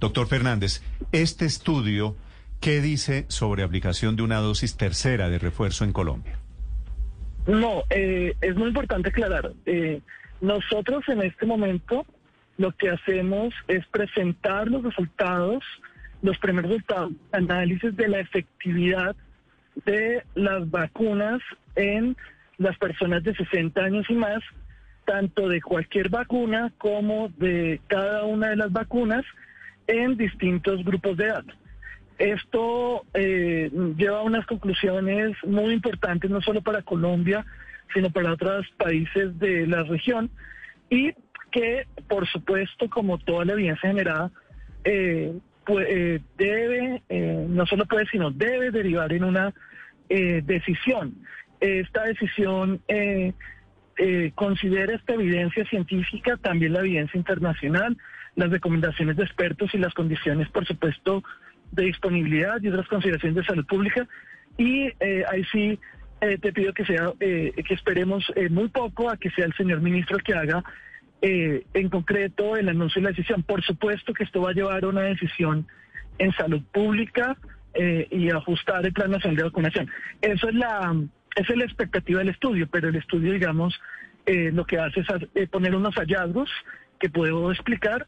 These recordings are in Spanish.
Doctor Fernández, este estudio, ¿qué dice sobre aplicación de una dosis tercera de refuerzo en Colombia? No, eh, es muy importante aclarar. Eh, nosotros en este momento lo que hacemos es presentar los resultados, los primeros resultados, análisis de la efectividad de las vacunas en las personas de 60 años y más, tanto de cualquier vacuna como de cada una de las vacunas en distintos grupos de edad. Esto eh, lleva a unas conclusiones muy importantes, no solo para Colombia, sino para otros países de la región, y que, por supuesto, como toda la evidencia generada, eh, eh, debe, no solo puede, sino debe derivar en una decisión. Esta decisión considera esta evidencia científica, también la evidencia internacional, las recomendaciones de expertos y las condiciones, por supuesto, de disponibilidad y otras consideraciones de salud pública. Y eh, ahí sí eh, te pido que sea eh, que esperemos muy poco a que sea el señor ministro el que haga en concreto el anuncio de la decisión. Por supuesto que esto va a llevar a una decisión en salud pública y ajustar el plan nacional de vacunación. Eso es la esa es la expectativa del estudio, pero el estudio, digamos, lo que hace es poner unos hallazgos que puedo explicar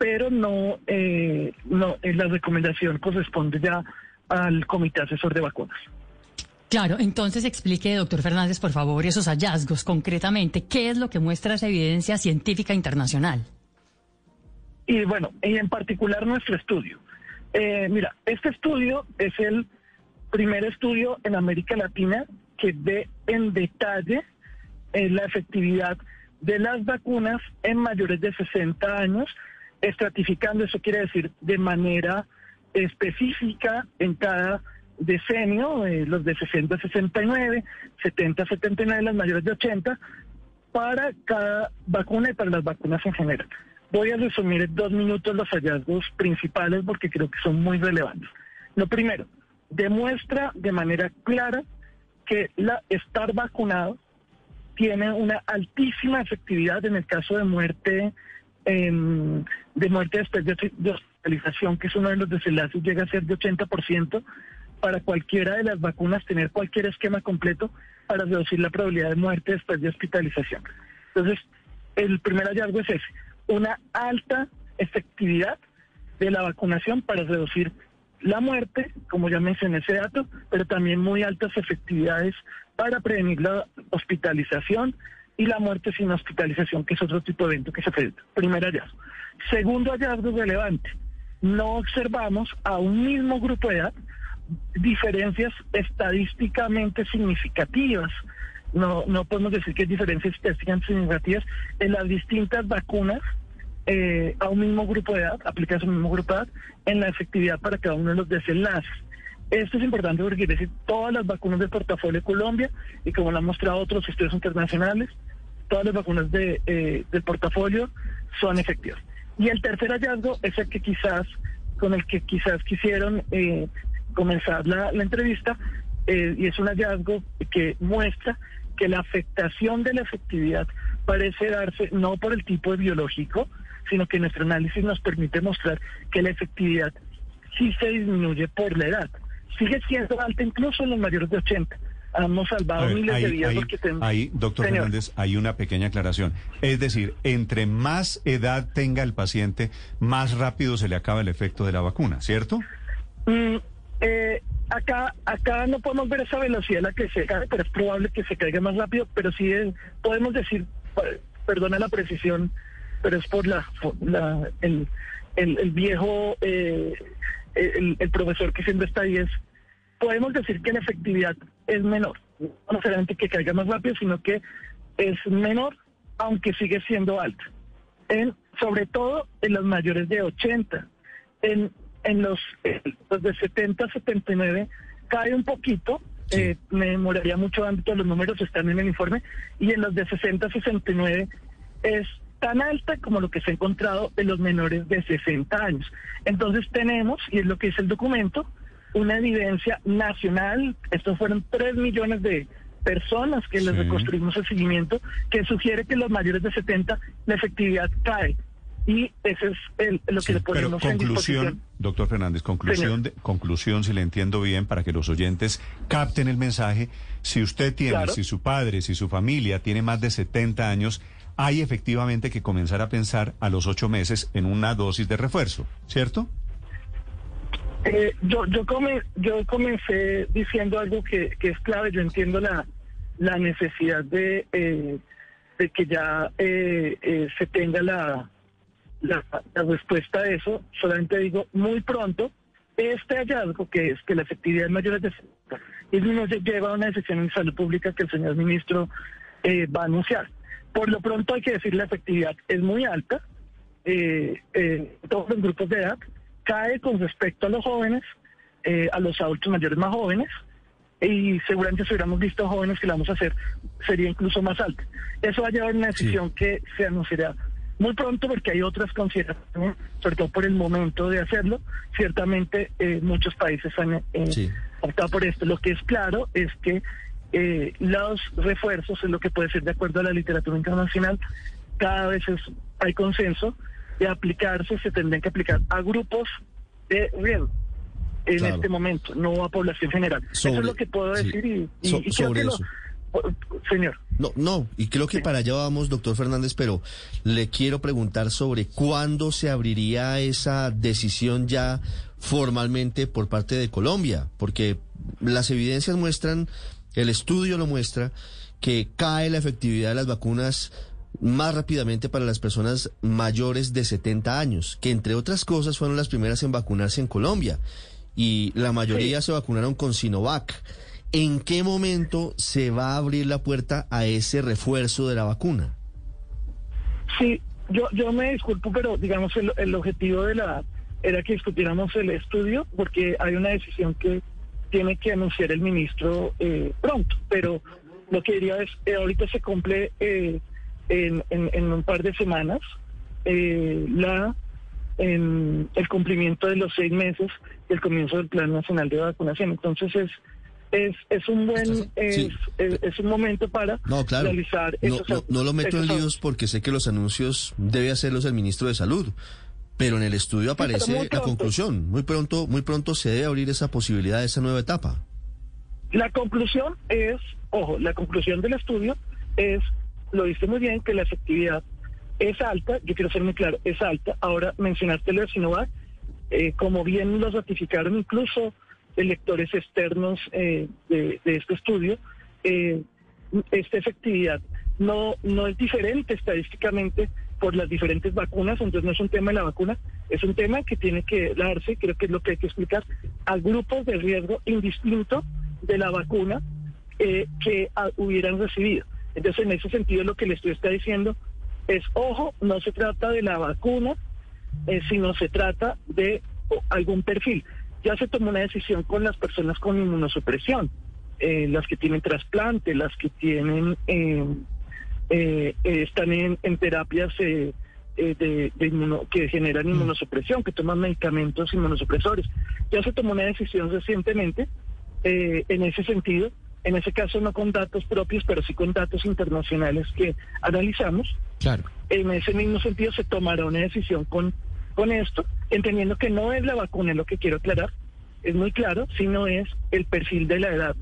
pero no, eh, no eh, la recomendación corresponde ya al Comité Asesor de Vacunas. Claro, entonces explique, doctor Fernández, por favor, esos hallazgos concretamente. ¿Qué es lo que muestra esa evidencia científica internacional? Y bueno, y en particular nuestro estudio. Eh, mira, este estudio es el primer estudio en América Latina que ve en detalle eh, la efectividad de las vacunas en mayores de 60 años estratificando, eso quiere decir de manera específica en cada decenio, eh, los de 60 a 69, 70 a 79, las mayores de 80, para cada vacuna y para las vacunas en general. Voy a resumir en dos minutos los hallazgos principales porque creo que son muy relevantes. Lo primero, demuestra de manera clara que la, estar vacunado tiene una altísima efectividad en el caso de muerte Em, de muerte después de, hospitalización, que es uno de los desenlaces, llega a ser de 80% para cualquiera de las vacunas tener cualquier esquema completo para reducir la probabilidad de muerte después de hospitalización. Entonces, el primer hallazgo es ese, una alta efectividad de la vacunación para reducir la muerte, como ya mencioné ese dato, pero también muy altas efectividades para prevenir la hospitalización, y la muerte sin hospitalización, que es otro tipo de evento que se presenta. Primer hallazgo. Segundo hallazgo relevante, no observamos a un mismo grupo de edad diferencias estadísticamente significativas. No, no podemos decir que diferencias estadísticamente significativas en las distintas vacunas eh, a un mismo grupo de edad, aplicadas a un mismo grupo de edad, en la efectividad para cada uno de los desenlaces. Esto es importante porque decir todas las vacunas del portafolio de Colombia y como lo han mostrado otros estudios internacionales, todas las vacunas de, eh, del portafolio son efectivas. Y el tercer hallazgo es el que quizás, con el que quizás quisieron eh, comenzar la, entrevista, eh, y es un hallazgo que muestra que la afectación de la efectividad parece darse no por el tipo de biológico, sino que nuestro análisis nos permite mostrar que la efectividad sí se disminuye por la edad sigue siendo alta incluso en los mayores de 80. Hemos salvado miles de vidas porque tenemos... Ahí, doctor Fernández, hay una pequeña aclaración. Es decir, entre más edad tenga el paciente, más rápido se le acaba el efecto de la vacuna, ¿cierto? Mm, eh, acá, acá no podemos ver esa velocidad en la que se cae, pero es probable que se caiga más rápido, pero sí podemos decir, perdona la precisión, pero es por la, el, el, viejo, eh, el, el profesor que siempre está ahí es podemos decir que la efectividad es menor. No necesariamente que caiga más rápido, sino que es menor, aunque sigue siendo alta. En, sobre todo en los mayores de 80. En, en los, los de 70 a 79 cae un poquito, eh, me demoraría mucho antes, los números están en el informe, y en los de 60 a 69 es tan alta como lo que se ha encontrado en los menores de 60 años. Entonces tenemos, y es lo que dice el documento, una evidencia nacional, estos fueron 3 millones de personas que les reconstruimos el seguimiento, que sugiere que los mayores de 70 la efectividad cae. y ese es el, lo que le ponemos pero en conclusión, doctor Fernández, conclusión, de, conclusión, si le entiendo bien, para que los oyentes capten el mensaje, si usted tiene, Claro. si su padre, si su familia tiene más de 70 años, hay efectivamente que comenzar a pensar a los ocho meses en una dosis de refuerzo, ¿cierto? Eh, yo yo come- yo comencé diciendo algo que, que es clave. Yo entiendo la, la necesidad de, eh, de que ya eh, eh, se tenga la, la, respuesta a eso. Solamente digo, muy pronto, este hallazgo, que es que la efectividad es mayor de 60, y nos lleva a una decisión en salud pública que el señor ministro eh, va a anunciar. Por lo pronto hay que decir la efectividad es muy alta, todos los grupos de edad, cae con respecto a los jóvenes, eh, a los adultos mayores más jóvenes, y seguramente si hubiéramos visto jóvenes que la vamos a hacer, sería incluso más alta. Eso va a llevar a una decisión que se anunciará muy pronto porque hay otras consideraciones, sobre todo por el momento de hacerlo. Ciertamente eh, muchos países han eh, Sí. optado por esto. Lo que es claro es que eh, los refuerzos, es lo que puede ser de acuerdo a la literatura internacional, cada vez es- hay consenso de aplicarse, se tendrán que aplicar a grupos de riesgo en Claro. este momento, no a población general. eso es lo que puedo sí. decir y, y- So- y creo sobre lo- eso. señor. No, no, y creo que para allá vamos, doctor Fernández, pero le quiero preguntar sobre cuándo se abriría esa decisión ya formalmente por parte de Colombia, porque las evidencias muestran, el estudio lo muestra, que cae la efectividad de las vacunas más rápidamente para las personas mayores de 70 años, que entre otras cosas fueron las primeras en vacunarse en Colombia, y la mayoría se vacunaron con Sinovac. ¿En qué momento se va a abrir la puerta a ese refuerzo de la vacuna? Sí, yo, yo me disculpo, pero digamos el, el objetivo de la era que discutiéramos el estudio porque hay una decisión que tiene que anunciar el ministro eh, pronto, pero lo que diría es, eh, ahorita se cumple eh, en, en- en un par de semanas eh, la en el cumplimiento de los seis meses del comienzo del Plan Nacional de Vacunación. Entonces es es, es un buen es, Sí. es, es un momento para No, claro. realizar No, esos, no, no lo meto en líos porque sé que los anuncios debe hacerlos el ministro de Salud. Pero en el estudio aparece la conclusión. Muy pronto, muy pronto se debe abrir esa posibilidad de esa nueva etapa. La conclusión es, ojo, la conclusión del estudio es, lo dice muy bien, que la efectividad es alta, yo quiero ser muy claro, es alta. Ahora mencionaste lo de Sinovac, eh, como bien lo ratificaron incluso electores externos eh, de, este estudio, eh, esta efectividad no, no es diferente estadísticamente por las diferentes vacunas, entonces no es un tema de la vacuna, es un tema que tiene que darse, creo que es lo que hay que explicar, a grupos de riesgo indistinto de la vacuna que ah, hubieran recibido. Entonces, en ese sentido, lo que le estoy está diciendo es, ojo, no se trata de la vacuna, eh, sino se trata de algún perfil. Ya se tomó una decisión con las personas con inmunosupresión, eh, las que tienen trasplante, las que tienen eh, eh, están en, en terapias de, de inmuno- que generan inmunosupresión, que toman medicamentos inmunosupresores. Ya se tomó una decisión recientemente eh, en ese sentido, en ese caso no con datos propios, pero sí con datos internacionales que analizamos. Claro. En ese mismo sentido se tomará una decisión con, con esto, entendiendo que no es la vacuna, es lo que quiero aclarar, es muy claro, sino es el perfil de la edad.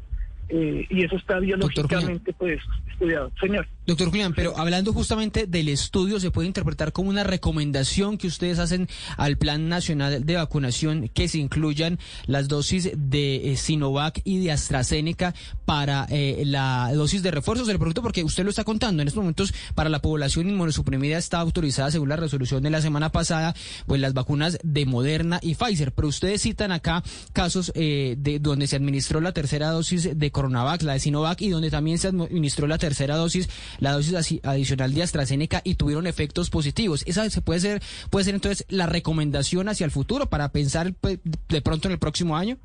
Eh, y eso está biológicamente pues estudiado. Señor. Doctor Julián, pero hablando justamente del estudio, se puede interpretar como una recomendación que ustedes hacen al Plan Nacional de Vacunación que se incluyan las dosis de eh, Sinovac y de AstraZeneca para eh, la dosis de refuerzo. Se le pregunto porque usted lo está contando. En estos momentos, para la población inmunosuprimida está autorizada, según la resolución de la semana pasada, pues las vacunas de Moderna y Pfizer. Pero ustedes citan acá casos eh, de donde se administró la tercera dosis de Coronavac, la de Sinovac, y donde también se administró la tercera dosis, la dosis adicional de AstraZeneca, y tuvieron efectos positivos. Esa se puede ser, puede ser entonces la recomendación hacia el futuro para pensar pues, de pronto en el próximo año.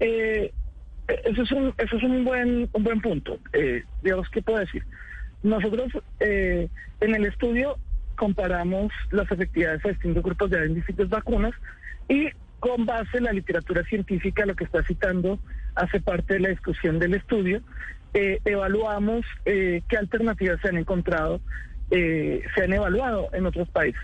Eh, eso es un, eso es un buen, un buen punto. Eh, digamos, ¿qué puedo decir? Nosotros eh, en el estudio comparamos las efectividades a distintos grupos de distintas vacunas y con base en la literatura científica, lo que está citando hace parte de la discusión del estudio, eh, evaluamos eh, qué alternativas se han encontrado eh, se han evaluado en otros países.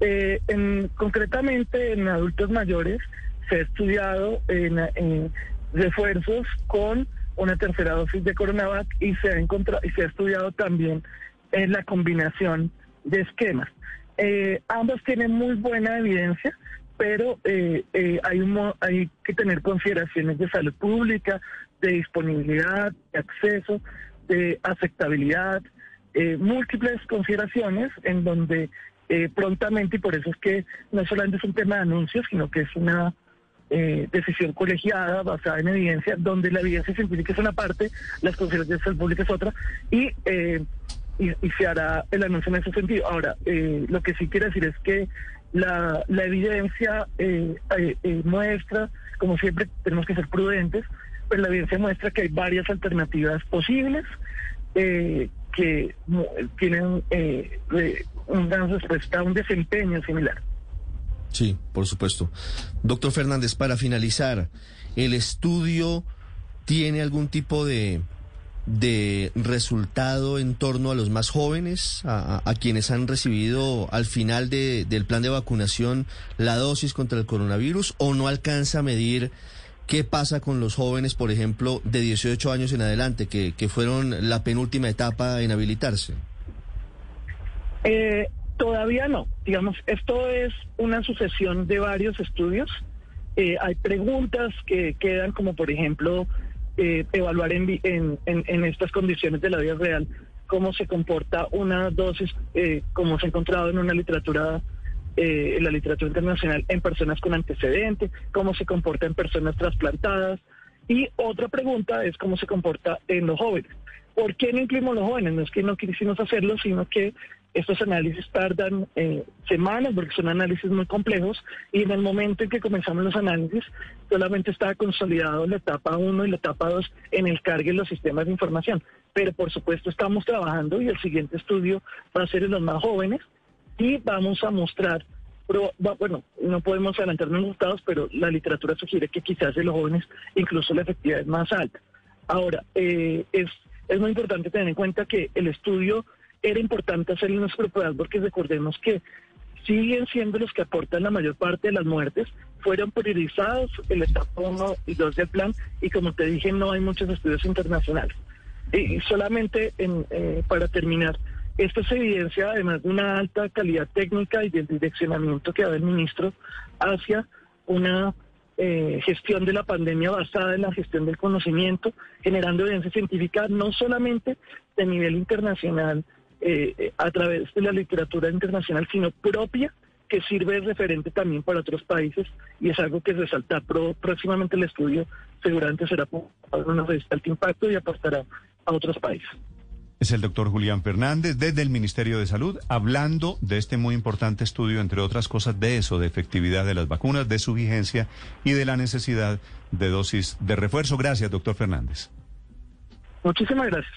Eh, en, concretamente en adultos mayores se ha estudiado en, en refuerzos con una tercera dosis de Coronavac y se ha encontrado y se ha estudiado también en la combinación de esquemas. Ambos tienen muy buena evidencia, pero eh, eh, hay, un, hay que tener consideraciones de salud pública, de disponibilidad, de acceso, de aceptabilidad, múltiples consideraciones en donde prontamente, y por eso es que no solamente es un tema de anuncios, sino que es una decisión colegiada basada en evidencia, donde la evidencia científica es una parte, las consideraciones de salud pública es otra, y y, se hará el anuncio en ese sentido. Ahora, eh, lo que sí quiero decir es que la, la evidencia eh, eh, muestra, como siempre tenemos que ser prudentes, pero la evidencia muestra que hay varias alternativas posibles que tienen una respuesta, un desempeño similar. Sí, por supuesto. Doctor Fernández, para finalizar, ¿el estudio tiene algún tipo de de resultado en torno a los más jóvenes, a, quienes han recibido al final del plan de vacunación la dosis contra el coronavirus, o no alcanza a medir qué pasa con los jóvenes, por ejemplo, de 18 años en adelante, que, que fueron la penúltima etapa en habilitarse? Eh, todavía no. Digamos, esto es una sucesión de varios estudios. Eh, hay preguntas que quedan, como por ejemplo, eh, evaluar en, en, estas condiciones de la vida real cómo se comporta una dosis, eh, como se ha encontrado en una literatura, eh, en la literatura internacional, en personas con antecedentes, cómo se comporta en personas trasplantadas. Y otra pregunta es cómo se comporta en los jóvenes. ¿Por qué no incluimos los jóvenes? No es que no quisimos hacerlo, sino que estos análisis tardan eh, semanas porque son análisis muy complejos y en el momento en que comenzamos los análisis solamente estaba consolidado la etapa 1 y la etapa 2 en el cargue de los sistemas de información. Pero por supuesto estamos trabajando y el siguiente estudio va a ser en los más jóvenes y vamos a mostrar, bueno, no podemos adelantar los resultados, pero la literatura sugiere que quizás en los jóvenes incluso la efectividad es más alta. Ahora, eh, es es muy importante tener en cuenta que el estudio era importante hacerlo en nuestro pruebas porque recordemos que siguen siendo los que aportan la mayor parte de las muertes, fueron priorizados el etapa 1 y 2 del plan y como te dije no hay muchos estudios internacionales. Y solamente en, eh, para terminar, esto se evidencia además de una alta calidad técnica y del direccionamiento que da el ministro hacia una eh, gestión de la pandemia basada en la gestión del conocimiento, generando evidencia científica no solamente de nivel internacional eh, a través de la literatura internacional, sino propia que sirve de referente también para otros países y es algo que resalta próximamente el estudio seguramente será para una de alto impacto y aportará a otros países. Es el doctor Julián Fernández desde el Ministerio de Salud hablando de este muy importante estudio, entre otras cosas, de eso, de efectividad de las vacunas, de su vigencia y de la necesidad de dosis de refuerzo. Gracias, doctor Fernández. Muchísimas gracias.